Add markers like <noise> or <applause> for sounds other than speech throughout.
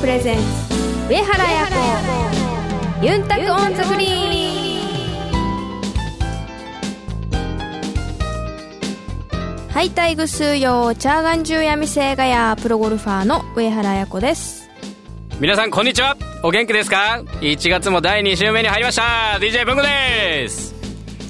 プレゼンツ。上原彩子。ユンタクオンザフリーはいタイグスーヨーチャーガンジューヤミセイガヤプロゴルファーの上原彩子です。皆さんこんにちは。お元気ですか？1月も第2週目に入りました。DJ 文具です。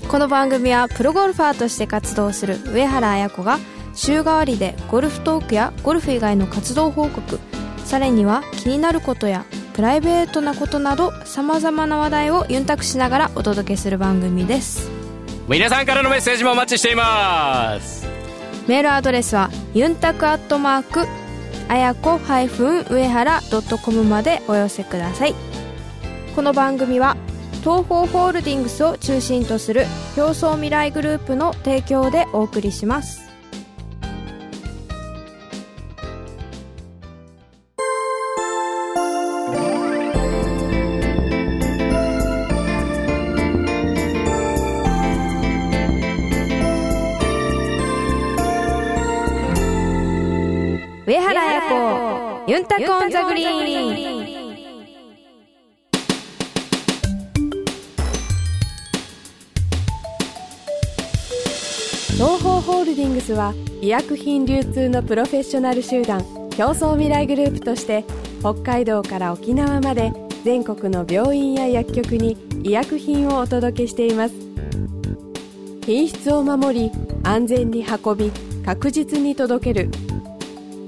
この番組はプロゴルファーとして活動する上原彩子が週替わりでゴルフトークやゴルフ以外の活動報告さらには気になることやプライベートなことなどさまざまな話題をユンタクしながらお届けする番組です。皆さんからのメッセージもお待ちしています。メールアドレスはユンタクアットマークあやこ上原 .com までお寄せください。この番組は東方ホールディングスを中心とする表層未来グループの提供でお送りしますンタコンザグリーン東方ホールディングスは医薬品流通のプロフェッショナル集団競争未来グループとして北海道から沖縄まで全国の病院や薬局に医薬品をお届けしています。品質を守り安全に運び確実に届ける。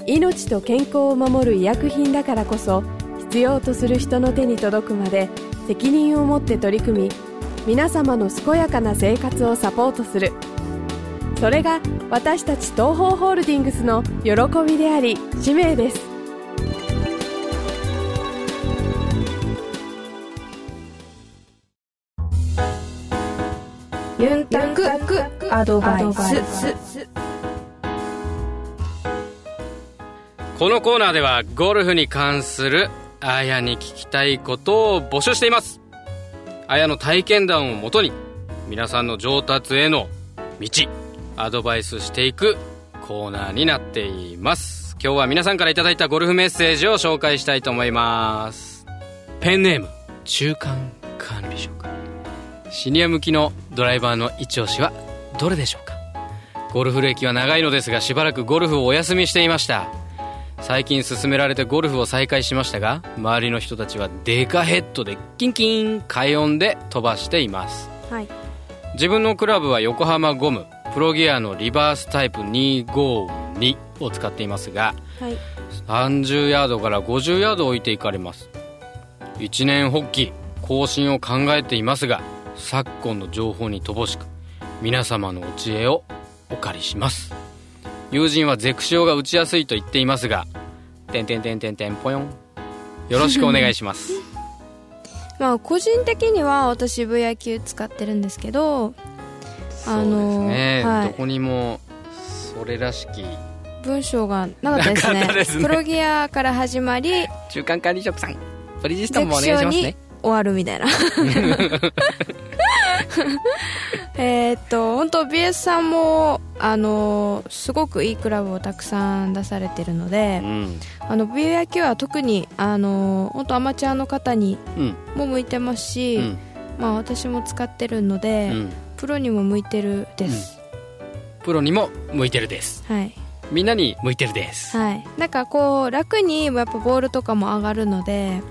命と健康を守る医薬品だからこそ必要とする人の手に届くまで責任を持って取り組み皆様の健やかな生活をサポートする。それが私たち東方ホールディングスの喜びであり使命です。ユンタクアドバイス。このコーナーではゴルフに関するあやに聞きたいことを募集しています。あやの体験談をもとに皆さんの上達への道アドバイスしていくコーナーになっています。今日は皆さんから頂いたゴルフメッセージを紹介したいと思います。ペンネーム中間管理職。シニア向きのドライバーの一押しはどれでしょうか？ゴルフ歴は長いのですがしばらくゴルフをお休みしていました。最近勧められてゴルフを再開しましたが周りの人たちはデカヘッドでキンキン快音で飛ばしています。はい。自分のクラブは横浜ゴムプロギアのリバースタイプ252を使っていますがはい。30ヤードから50ヤード置いていかれます。一年発起更新を考えていますが昨今の情報に乏しく皆様のお知恵をお借りします友人はゼクシオが打ちやすいと言っていますが「てんてんてんてんてんぽよん」よろしくお願いします。<laughs> まあ個人的には私 VIQ 使ってるんですけどあのそうですね、はい。どこにもそれらしき文章がなかったですね。ですね。プロギアから始まり中間管理職さん。プリジスゼクションに終わるみたいな。<laughs> <laughs> えーっと本当 BS さんもあのすごくいいクラブをたくさん出されてるのでうん。あの VIQ は特にあの本当アマチュアの方にうん。も向いてますし、うん。まあ私も使ってるので、うん。プロにも向いてるです、プロにも向いてるです。はい。みんなに向いてるです、はい。なんかこう楽にやっぱボールとかも上がるので、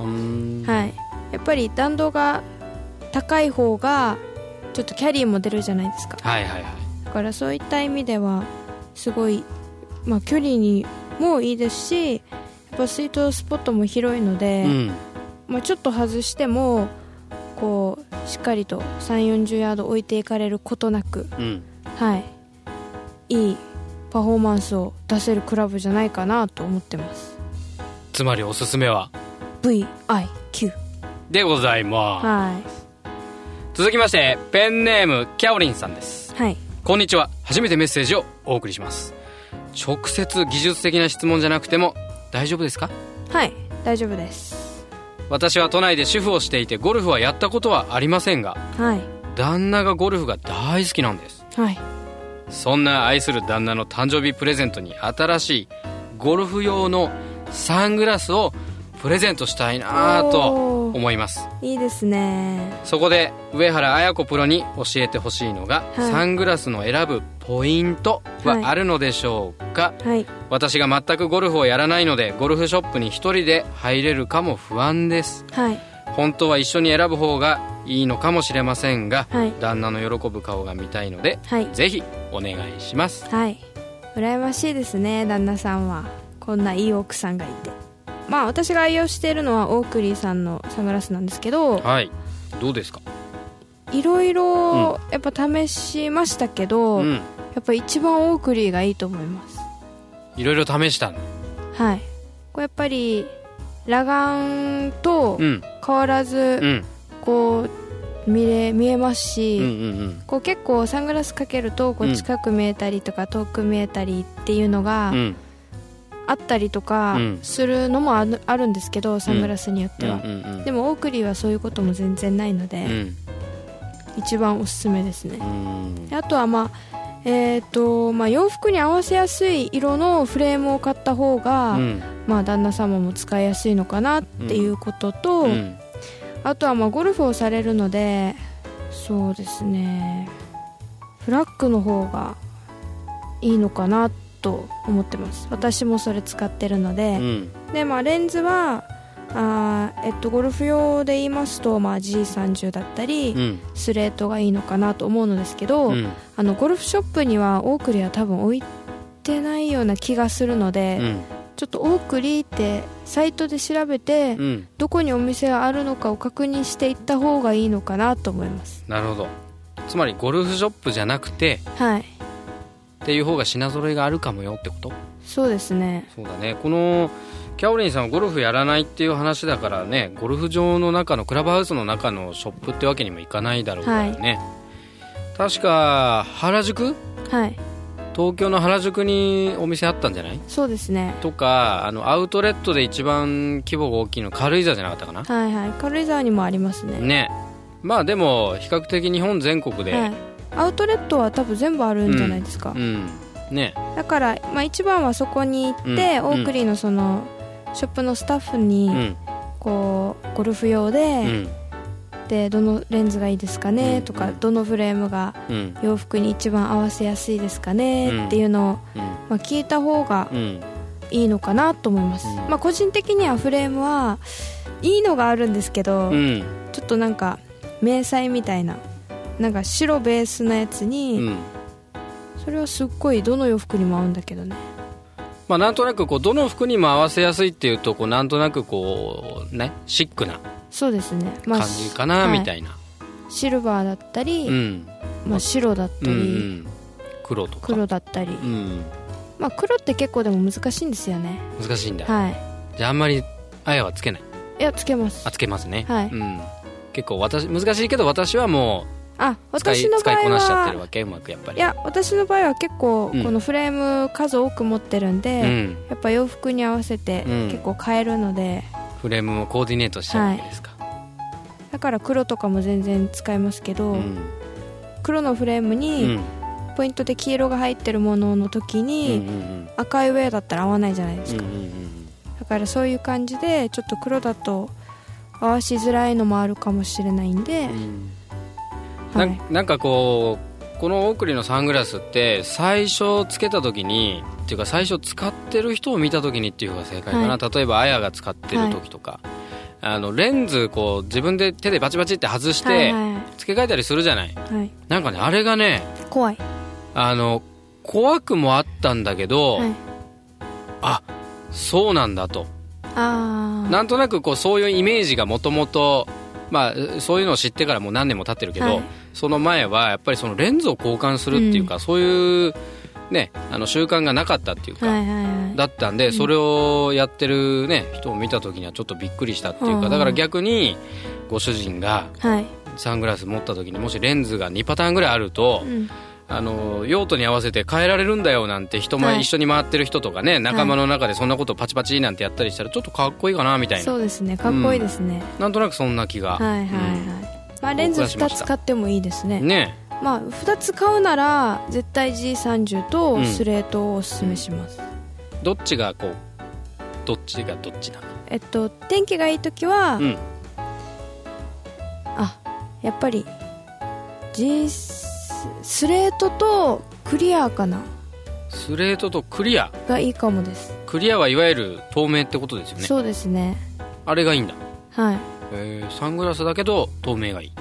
はい。やっぱり弾道が高い方がちょっとキャリーも出るじゃないですか。はいはいはいだからそういった意味ではすごい、まあ、距離にもいいですしやっぱスイートスポットも広いので、うん。まあ、ちょっと外してもこうしっかりと3 4 0ヤード置いていかれることなくうん。はい。いいパフォーマンスを出せるクラブじゃないかなと思ってます。つまりおすすめは？VIQ でございます、は続きましてペンネームキャオリンさんです。いはいこんにちは。初めてメッセージをお送りします。直接技術的な質問じゃなくても大丈夫ですか？はい大丈夫です。私は都内で主婦をしていてゴルフはやったことはありませんがはい。旦那がゴルフが大好きなんです。はい。そんな愛する旦那の誕生日プレゼントに新しいゴルフ用のサングラスをプレゼントしたいなと思います。いいですね。そこで上原綾子プロに教えてほしいのが、はい。サングラスの選ぶポイントはあるのでしょうか、はい。私が全くゴルフをやらないのでゴルフショップに一人で入れるかも不安です。はい。本当は一緒に選ぶ方がいいのかもしれませんが、はい。旦那の喜ぶ顔が見たいのではい。ぜひお願いします。はい。羨ましいですね旦那さんは。こんないい奥さんがいてまあ私が愛用しているのはオークリーさんのサングラスなんですけどはい。どうですか？いろいろやっぱ試しましたけど、うん。やっぱ一番オークリーがいいと思います。いろいろ試したの？はい。これやっぱり裸眼とうん。変わらずうん。こう見れ見えますし、こう結構サングラスかけるとこううん。近く見えたりとか遠く見えたりっていうのがうんうんあったりとかうん。するのもあるんですけどサングラスによっては、うんうんでもオークリーはそういうことも全然ないので、うん。一番おすすめですね。あとはまあえーとまあ、洋服に合わせやすい色のフレームを買った方が、うん。まあ、旦那様も使いやすいのかなっていうことと、うん。あとはまあゴルフをされるのでそうですね。フラッグの方がいいのかなと思ってます。私もそれ使ってるのうで、ん。でまあレンズはあーえっとゴルフ用で言いますと、まあ、G30 だったり、うん。スレートがいいのかなと思うのですけど、うん。あのゴルフショップにはオークリーは多分置いてないような気がするので、うん。ちょっとオークリーってサイトで調べて、うん。どこにお店があるのかを確認していった方がいいのかなと思います。なるほど。つまりゴルフショップじゃなくてはいっていう方が品揃えがあるかもよってこと？そうですね。そうだね。このキャオリンさんはゴルフやらないっていう話だからねゴルフ場の中のクラブハウスの中のショップってわけにもいかないだろうからね、確か原宿？はい。東京の原宿にお店あったんじゃない？そうですね。とかあのアウトレットで一番規模が大きいの軽井沢じゃなかったかな？はいはい。軽井沢にもありますね。ね。まあでも比較的日本全国で、はい、アウトレットは多分全部あるんじゃないですか、うんね。だから、まあ、一番はそこに行って、うんオークリーのそのショップのスタッフうに、ん。こうゴルフ用で,、うん。でどのレンズがいいですかね、うん。とかどのフレームがうん。洋服に一番合わせやすいですかね、うん。っていうのを、うん。まあ、聞いた方がうん。いいのかなと思います、うん。まあ、個人的にはフレームはいいのがあるんですけど、うん。ちょっとなんか迷彩みたいななんか白ベースのやつに、うん。それはすっごいどの洋服にも合うんだけどね。まあなんとなくこうどの服にも合わせやすいっていうとこうなんとなくこうねシックなそうですね、まあ、感じかな、はい。みたいな。シルバーだったり、うん。まあ、白だったり、うんうん。黒とか。黒だったり、うん。まあ、黒って結構でも難しいんですよね。難しいんだ、はい。じゃああんまりあやはつけない。いやつけます。あつけますね。はい。うん、結構私難しいけど私はもあう使い私の場合使いこなしちゃってるはわけうまくやっぱり。いや私の場合は結構うん。このフレーム数多く持ってるんで、うん、やっぱ洋服に合わせてうん結構変えるので、フレームもコーディネートしちゃうわけですか、だから黒とかも全然使えますけど、うん。黒のフレームうにん。ポイントで黄色が入ってるものの時うんうに、ん。赤いウェアだったら合わないじゃないですか、うんうんうん。だからそういう感じでちょっと黒だと合わしづらいのもあるかもしれないんで、うんはないなんかこうこのオークリーのサングラスって最初つけた時にっていうか最初使ってる人を見た時にっていうのが正解かな、は例えばあやが使ってる時とか、あのレンズこう自分で手でバチバチって外して、はいはい付け替えたりするじゃない。はい。なんかねあれがね怖い、あの怖くもあったんだけど、はい、あそうなんだと。ああなんとなくこうそういうイメージがもともとまあそういうのを知ってからもう何年も経ってるけど、はい。その前はやっぱりそのレンズを交換するっていうか、そういうねあの習慣がなかったっていうか、はいはいはい。だったんで、それをやってるね人を見た時にはちょっとびっくりしたっていうか、うん。だから逆にご主人がはい、サングラス持った時にもしレンズが2パターンぐらいあると、うん、あの用途に合わせて変えられるんだよなんて人前、はい。一緒に回ってる人とかね仲間の中でそんなことパチパチなんてやったりしたらちょっとかっこいいかなみたいな。そうですねかっこいいですね、なんとなくそんな気が、はいはいはい、まあ、レンズ2僕はしましたつ買ってもいいですね。ね。まあ2つ買うなら絶対 G30 とうん。スレートをおすすめします、どっちがこうどっちがどっちなの？えっと天気がいい時は、うん。あやっぱり G スレートとクリアかな？スレートとクリア？がいいかもです、クリアはいわゆる透明ってことですよね。そうですね。あれがいいんだ。はい。えー、サングラスだけど透明がいい。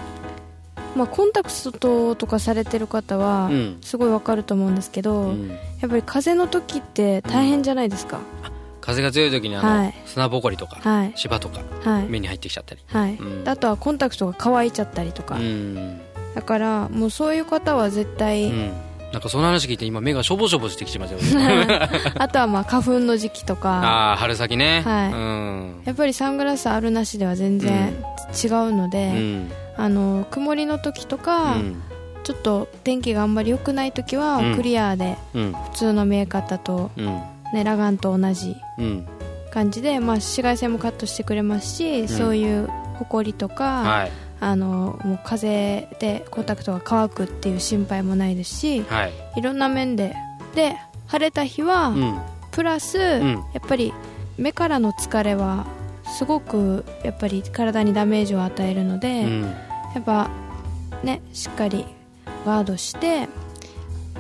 まあコンタクトとかされてる方はうん。すごいわかると思うんですけど、うん。やっぱり風の時って大変じゃないですか、風が強い時にあの、はい。砂ぼこりとか、はい。芝とかはい。目に入ってきちゃったり。はい、うん。あとはコンタクトが乾いちゃったりとか、うん、だからもうそういう方は絶う対、ん、なんかその話聞いて今目がしょぼしょぼしてきてますよ。ね <laughs> あとはまあ花粉の時期とか。ああ春先ね。はい。うん。やっぱりサングラスあるなしでは全然違うのうで、ん。あの曇りの時とか、うん。ちょっと天気があんまり良くない時は、うん。クリアでうん。普通の見え方と、うん。ね、裸眼と同じうん。感じで、まあ、紫外線もカットしてくれますし、そういうほこりとか、はいあのもう風でコンタクトが乾くっていう心配もないですしはい。いろんな面でで晴れた日は、うん。プラス、ん。やっぱり目からの疲れはすごくやっぱり体にダメージを与えるので、うん。やっぱねしっかりガードして、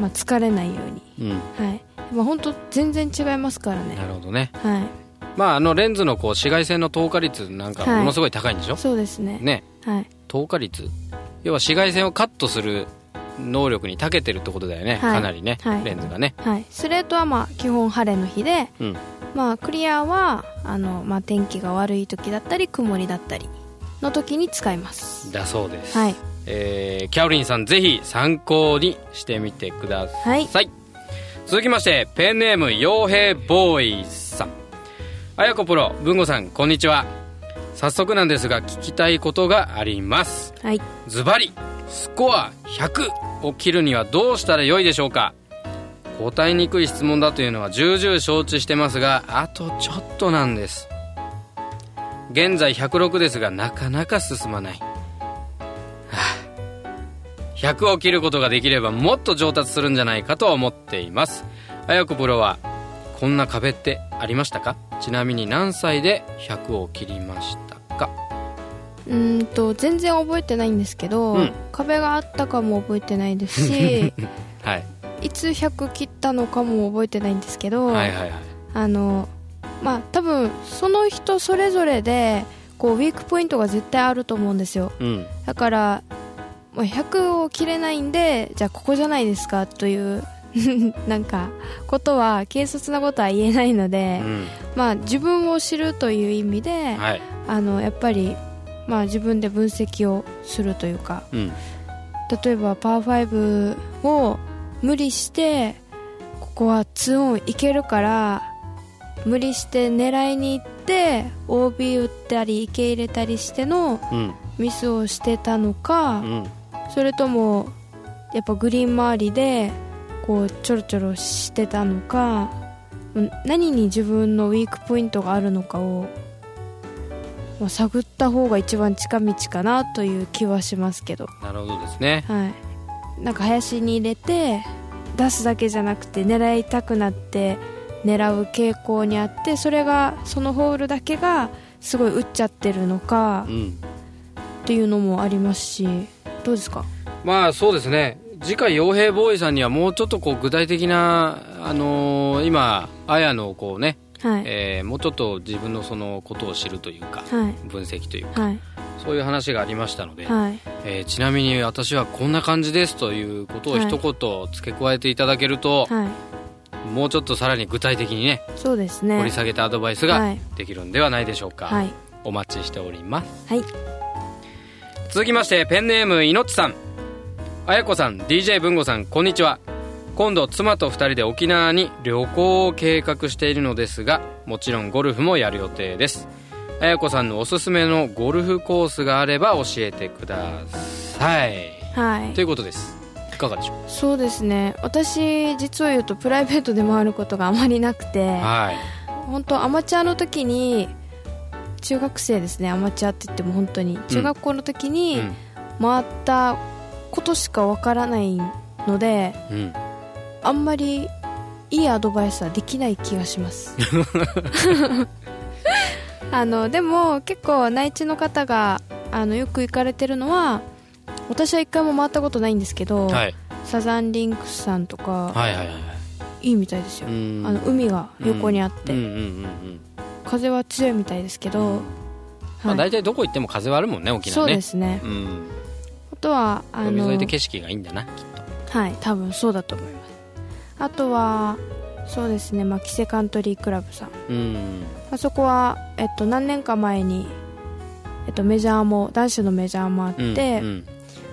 まあ、疲れないように。うん。はい。まあ本当全然違いますからね。なるほどね。はいまああのレンズのこう紫外線の透過率なんかはい。ものすごい高いんでしょ、そうですね。ね。はい。透過率。要は紫外線をカットする能力に長けてるってことだよね、はい。かなりね、はい。レンズがね。はい。スレートはまあ基本晴れの日で、うん。まあクリアはあの、まあ、天気が悪い時だったり曇りだったりの時に使います。だそうです、はい。えーキャオリンさんぜひ参考にしてみてください、はい。続きましてペンネーム傭兵ボーイさんあやこプロ文吾さんこんにちは。早速なんですが聞きたいことがあります。はい。ズバリスコア100を切るにはどうしたらよいでしょうか。答えにくい質問だというのは重々承知してますがあとちょっとなんです。現在106ですがなかなか進まない、はあ。100を切ることができればもっと上達するんじゃないかと思っています。あやこプロはこんな壁ってありましたか？ちなみに何歳で100を切りましたか？うーんと全然覚えてないんですけど、うん。壁があったかも覚えてないですし <laughs> はい。いつ100切ったのかも覚えてないんですけど、はいはいはい。あのまあ多分その人それぞれでこうウィークポイントが絶対あると思うんですよ。うん。だからもう100を切れないんでじゃあここじゃないですかという <laughs> なんかことは軽率なことは言えないので、うん。まあ自分を知るという意味で、はい。あのやっぱり、まあ、自分で分析をするというかうん。例えばパー5を無理してここは2オンいけるから無理して狙いに行って OB 打ったり池入れたりしてのうん。ミスをしてたのか、うん。それともやっぱグリーン周りでこうちょろちょろしてたのかうん何に自分のウィークポイントがあるのかを、まあ、探った方が一番近道かなという気はしますけど。なるほどですね。はい。なんか林に入れて出すだけじゃなくて狙いたくなって狙う傾向にあってそれがそのホールだけがすごい打っちゃってるのかうん。っていうのもありますしどうですか？まあそうですね次回傭兵ボーイさんにはもうちょっとこう具体的なあのー今あやのこうね、はい、えーもうちょっと自分のそのことを知るというかはい。分析というかはい。そういう話がありましたので、はい。えーちなみに私はこんな感じですということをはい一言付け加えていただけると、はい。もうちょっとさらに具体的にねそうですね。掘り下げたアドバイスがはい。できるんではないでしょうか、はい。お待ちしております。はい。続きましてペンネームいのっちさんあやこさん DJ 文吾さんこんにちは。今度妻と2人で沖縄に旅行を計画しているのですがもちろんゴルフもやる予定です。あやこさんのおすすめのゴルフコースがあれば教えてください。はい。ということです。いかがでしょう？そうですね。私実を言うとプライベートで回ることがあまりなくてはい。本当アマチュアの時に中学生ですね。アマチュアって言っても本当に。中学校の時にうん。回ったことしかわからないのでうん。あんまりいいアドバイスはできない気がします。あのでも結構内地の方があのよく行かれてるのは私は一回も回ったことないんですけど、はい。サザンリンクスさんとか、はいはいはいい、いみたいですよ、うん。あの海が横にあって、うんうんうんうん風は強いみたいですけど、まあ、はい。大体どこ行っても風はあるもんね沖そう縄ねですね。うん。あとはあ海の沿いで景色がいいんだなきっとはい多分そうだと思います。あとはそうですね、まあ、キセカントリークラブさん。うん。あそこは、えっと、何年か前に、えっと、メジャーも男子のメジャーもあって、うんうん。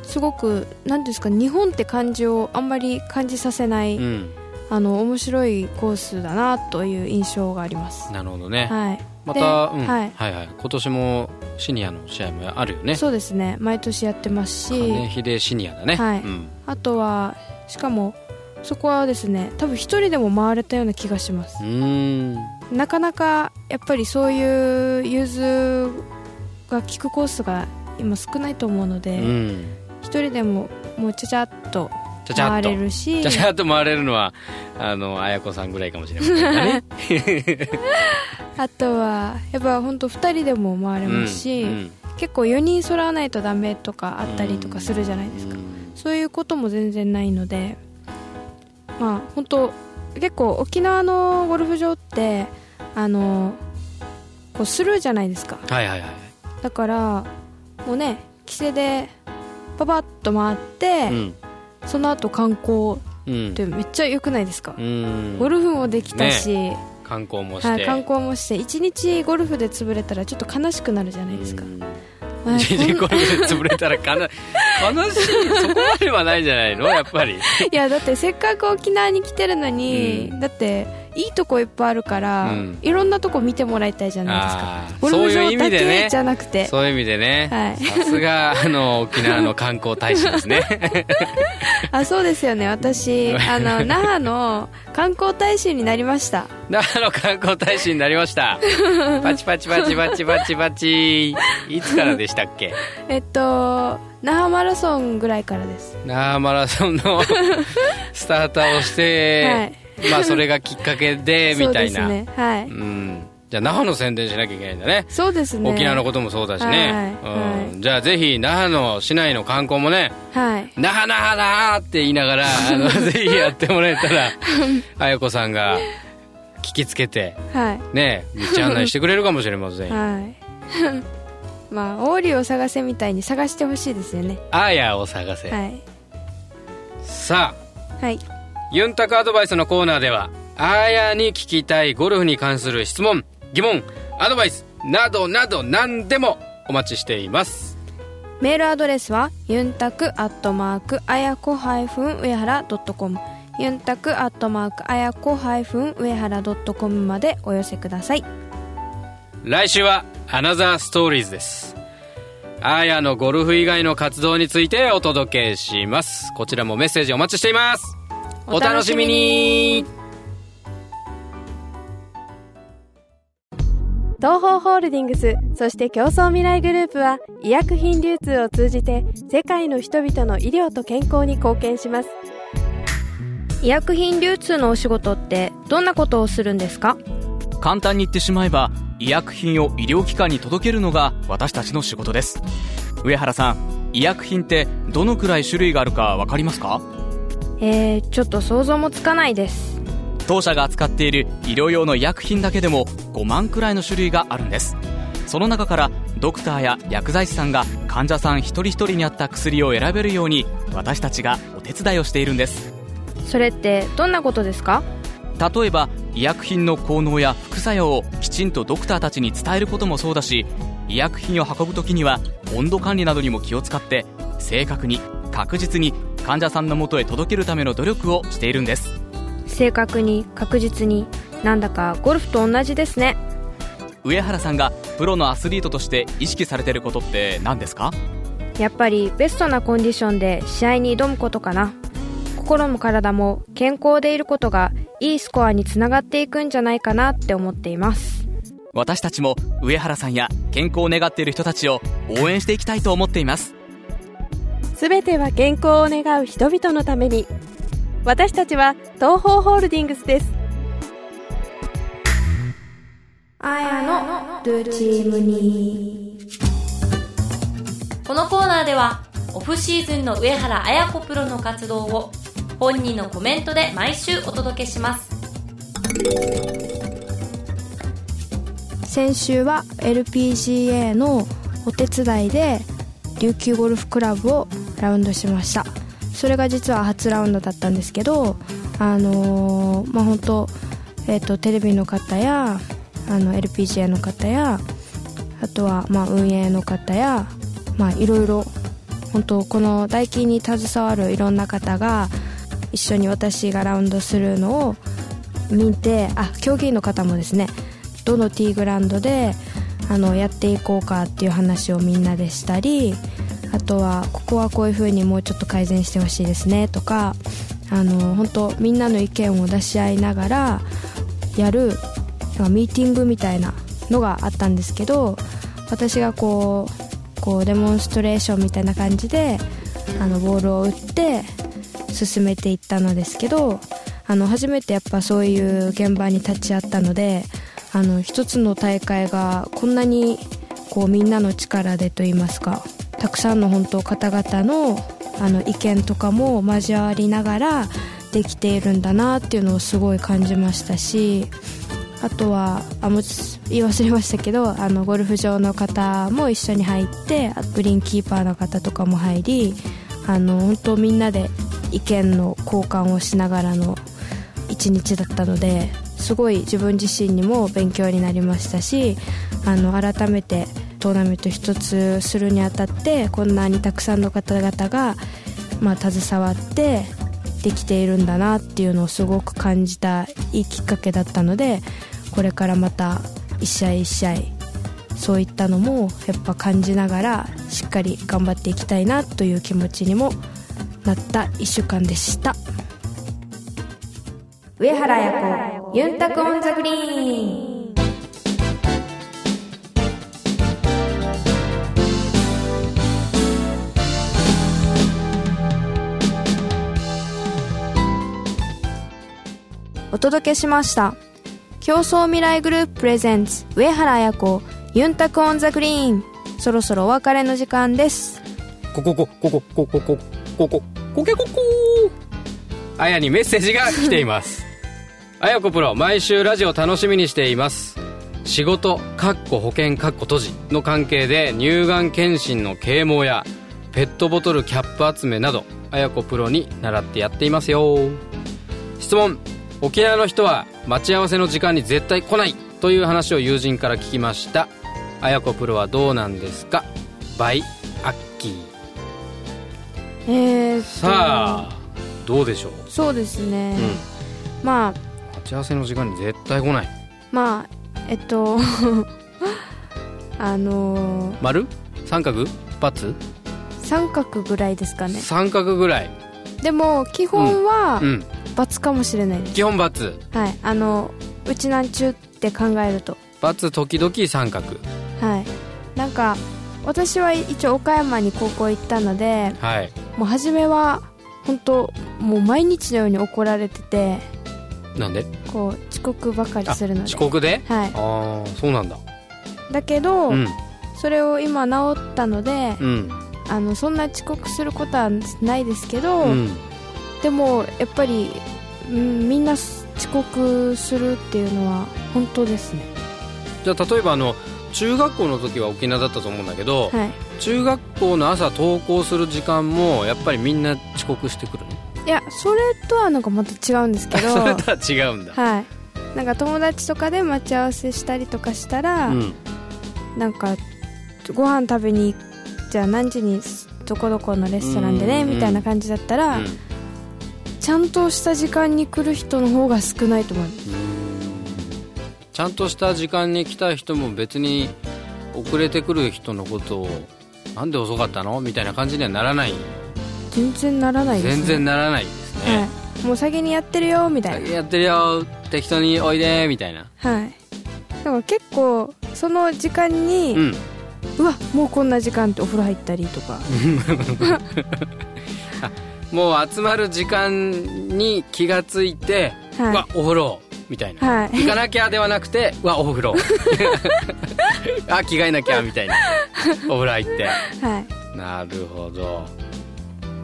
すごく何ですか日本って感じをあんまり感じさせない、うん。あの面白いコースだなという印象があります、なるほどね。はいまた、でうん。はい。はいはい。今年もシニアの試合もあるよね。そうですね。毎年やってますし、金秀シニアだね。はい。うん。あとはしかもそこはですね多分一人でも回れたような気がします。うーん。なかなかやっぱりそういう融通が効くコースが今少ないと思うので、うん。一人でももうちゃちゃっと回れるし。ちゃちゃっと回れるのはあの綾子さんぐらいかもしれませんがね <laughs> あとはやっぱ本当2人でも回れますし、うんうん。結構4人揃わないとダメとかあったりとかするじゃないですか、うん。そういうことも全然ないのでまあ本当結構沖縄のゴルフ場ってあのこうスルーじゃないですか。はいはいはい。だからもうね規制でパパッと回って、うん。その後観光うん。ってめっちゃ良くないですか、うん。ゴルフもできたし、観光もして、はい、観光もして1日ゴルフで潰れたらちょっと悲しくなるじゃないですか、うん。はい一日ゴルフで潰れたらかな悲しい。そこまではないんじゃないの？やっぱり。<laughs> いやだってせっかく沖縄に来てるのに、うん。だっていいとこいっぱいあるから、うん。いろんなとこ見てもらいたいじゃないですか。ゴルフそういう意場だ味でねけじゃなくて、そういう意味でね、はい。さすがあの沖縄の観光大使ですね。<laughs> あそうですよね。私あの那覇の観光大使になりました。那覇の観光大使になりました。パチパチパチパチパチパチ。いつからでしたっけ？<laughs> えっと那覇マラソンぐらいからです。那覇マラソンのスターターをして、<laughs> まあそれがきっかけでみたいなそうですね。はい、うん。じゃあ那覇の宣伝しなきゃいけないんだね。そうですね。沖縄のこともそうだしね、はいはい。うん。じゃあぜひ那覇の市内の観光もねはい。那覇那覇那覇って言いながら <laughs> あの <laughs> ぜひやってもらえたら綾子さんが聞きつけてはい。ね道案内してくれるかもしれませんよ。はい。まあオーリーを探せみたいに探してほしいですよね。あーやを探せ、はい。さあはいユンタクアドバイスのコーナーではあーやに聞きたいゴルフに関する質問疑問アドバイスなどなど何でもお待ちしています。メールアドレスはユンタクアットマークあやこ上原ドットコム。ユンタクアットマークあやこ上原ドットコムまでお寄せください。来週はアナザーストーリーズです。あーやのゴルフ以外の活動についてお届けします。こちらもメッセージお待ちしていますお楽しみに。東方ホールディングスそして競争未来グループは医薬品流通を通じて世界の人々の医療と健康に貢献します。医薬品流通のお仕事ってどんなことをするんですか？簡単に言ってしまえば医薬品を医療機関に届けるのが私たちの仕事です。上原さん医薬品ってどのくらい種類があるか分かりますか？えー、ちょっと想像もつかないです。当社が扱っている医療用の医薬品だけでも5万くらいの種類があるんです。その中からドクターや薬剤師さんが患者さん一人一人に合った薬を選べるように私たちがお手伝いをしているんです。それってどんなことですか？例えば医薬品の効能や副作用をきちんとドクターたちに伝えることもそうだし医薬品を運ぶ時には温度管理などにも気を使って正確に確実に患者さんのもとへ届けるための努力をしているんです。正確に確実になんだかゴルフと同じですね。上原さんがプロのアスリートとして意識されてることって何ですか？やっぱりベストなコンディションで試合に挑むことかな。心も体も健康でいることがいいスコアにつながっていくんじゃないかなって思っています。私たちも上原さんや健康を願っている人たちを応援していきたいと思っていますすべては健康を願う人々のために。私たちは東方ホールディングスです。あやのドゥチームに。このコーナーではオフシーズンの上原綾子プロの活動を本人のコメントで毎週お届けします。先週は LPGA のお手伝いで琉球ゴルフクラブをラウンドしました。それが実は初ラウンドだったんですけどあのーまあ本当えっ、とテレビの方やあの LPGA の方やあとはまあ運営の方やまあいろいろ本当この代金に携わるいろんな方が一緒に私がラウンドするのを見てあ競技員の方もですねどのティーグラウンドであのやっていこうかっていう話をみんなでしたりあとはここはこういう風にもうちょっと改善してほしいですねとかあの本当みんなの意見を出し合いながらやるミーティングみたいなのがあったんですけど私がこうこうデモンストレーションみたいな感じであのボールを打って進めていったのですけどあの初めてやっぱそういう現場に立ち会ったのであの一つの大会がこんなにこうみんなの力でといいますかたくさんの本当方々のあの意見とかも交わりながらできているんだなっていうのをすごい感じましたしあとはあもう言い忘れましたけど <laughs> あのゴルフ場の方も一緒に入ってグリーンキーパーの方とかも入りあの本当みんなで意見の交換をしながらの一日だったのですごい自分自身にも勉強になりましたしあの改めてトーナメント一つするにあたってこんなにたくさんの方々が、まあ、携わってできているんだなっていうのをすごく感じたいいきっかけだったのでこれからまた一試合一試合そういったのもやっぱ感じながらしっかり頑張っていきたいなという気持ちにもなった1週間でした。上原彩子ユンタク on the green。届けしました。競争未来グループプレゼンツ上原彩子ユンタク on the green。そろそろお別れの時間です。こここここここここここけここあやにメッセージが来ていますあやこプロ毎週ラジオ楽しみにしています仕事かっこ保険かっこ閉じの関係で乳がん検診の啓蒙やペットボトルキャップ集めなどあやこプロに習ってやっていますよ質問沖縄の人は待ち合わせの時間に絶対来ないという話を友人から聞きました。あやこプロはどうなんですか？バイアッキーえー、さあどうでしょう、そうですね、うん、まあ待ち合わせの時間に絶対来ない。まあえっと <laughs> あのー、丸？三角×三角ぐらいですかね。三角ぐらい。でも基本はうん×かもしれないです、基本×はい。あのうちなんちゅうって考えると×時々三角。はい。なんか私は一応岡山に高校行ったのではい。もう初めは本当もう毎日のように怒られててなんで？こう遅刻ばかりあするので。遅刻で？はい。ああそうなんだ。だけど、うん。それを今治ったので、うん。あのそんな遅刻することはないですけど、うんでもやっぱり、うん、みんな遅刻するっていうのは本当ですね。じゃあ例えばあの中学校の時は沖縄だったと思うんだけど、はい。中学校の朝登校する時間もやっぱりみんな遅刻してくるの？いやそれとはなんかまた違うんですけど。<laughs> それとは違うんだ、はい。なんか友達とかで待ち合わせしたりとかしたら、うん、なんかご飯食べにじゃあ何時にどこどこのレストランでねうん。みたいな感じだったら、うんちゃんとした時間に来る人の方が少ないと思いますちゃんとした時間に来た人も別に遅れてくる人のことをなんで遅かったの？みたいな感じにはならない。全然ならないです、ね、全然ならないですね、はい、もう先にやってるよみたいな。やってるよ適当においでみたいな。はい。だから結構その時間に、うん。うわもうこんな時間ってお風呂入ったりとか <laughs> もう集まる時間に気がついて、はい。わお風呂みたいな、はい。行かなきゃではなくてうわお風呂。<laughs> あ着替えなきゃみたいな。お風呂入って。はい。なるほど。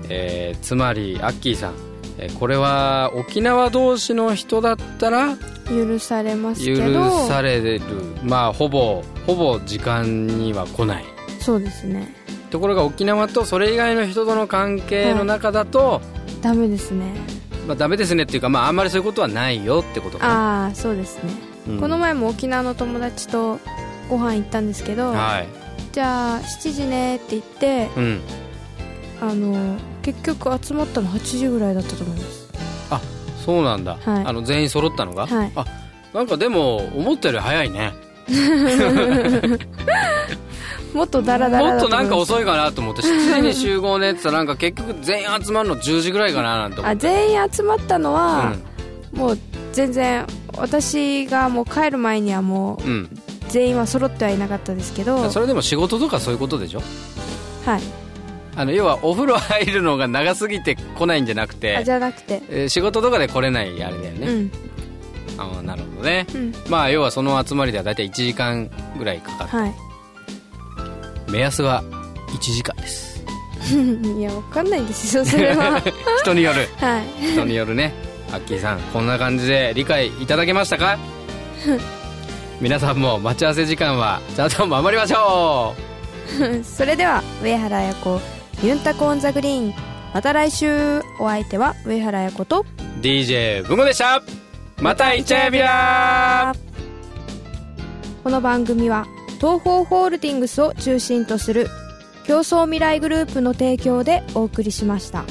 えーつまりアッキーさん、えーこれは沖縄同士の人だったら許されますけ許どされる。まあほぼほぼ時間には来ない。そうですねところが沖縄とそれ以外の人との関係の中だと、ダメですね。まあ、ダメですねっていうか、まあ、あんまりそういうことはないよってこと。かなああそうですね、うん。この前も沖縄の友達とご飯行ったんですけど、はい。じゃあ7時ねって言ってうん。あの結局集まったの8時ぐらいだったと思います。そうなんだ、はい。あの全員揃ったのが、はい。あなんかでも思ったより早いね <laughs> もっとダラダラもっとなんかい遅いかなと思って7時に集合ねって言ったらなんか結局全員集まるの10時ぐらいかななんて思って。あ全員集まったのは、うん。もう全然私がもう帰る前にはもうん。う全員は揃ってはいなかったですけど。それでも仕事とかそういうことでしょ？はい。あの要はお風呂入るのが長すぎて来ないんじゃなくあてじゃなくて。えー仕事とかで来れないあれだよね、うん。ああなるほどね。うん。まあ要はその集まりでは大体1時間ぐらいかかる。はい目安は1時間です。<laughs> いやわかんないですよそれは。<laughs> 人による。はい。人によるね。アッキーさんこんな感じで理解いただけましたか？<laughs> 皆さんも待ち合わせ時間はちゃんと守りましょそれでは上原彩子ユンタコオンザグリーンまた来週。お相手は上原彩子とう DJ 文吾でした。またイチャヤビラこの番組は東方ホールディングスを中心とする競争未来グループの提供でお送りしました。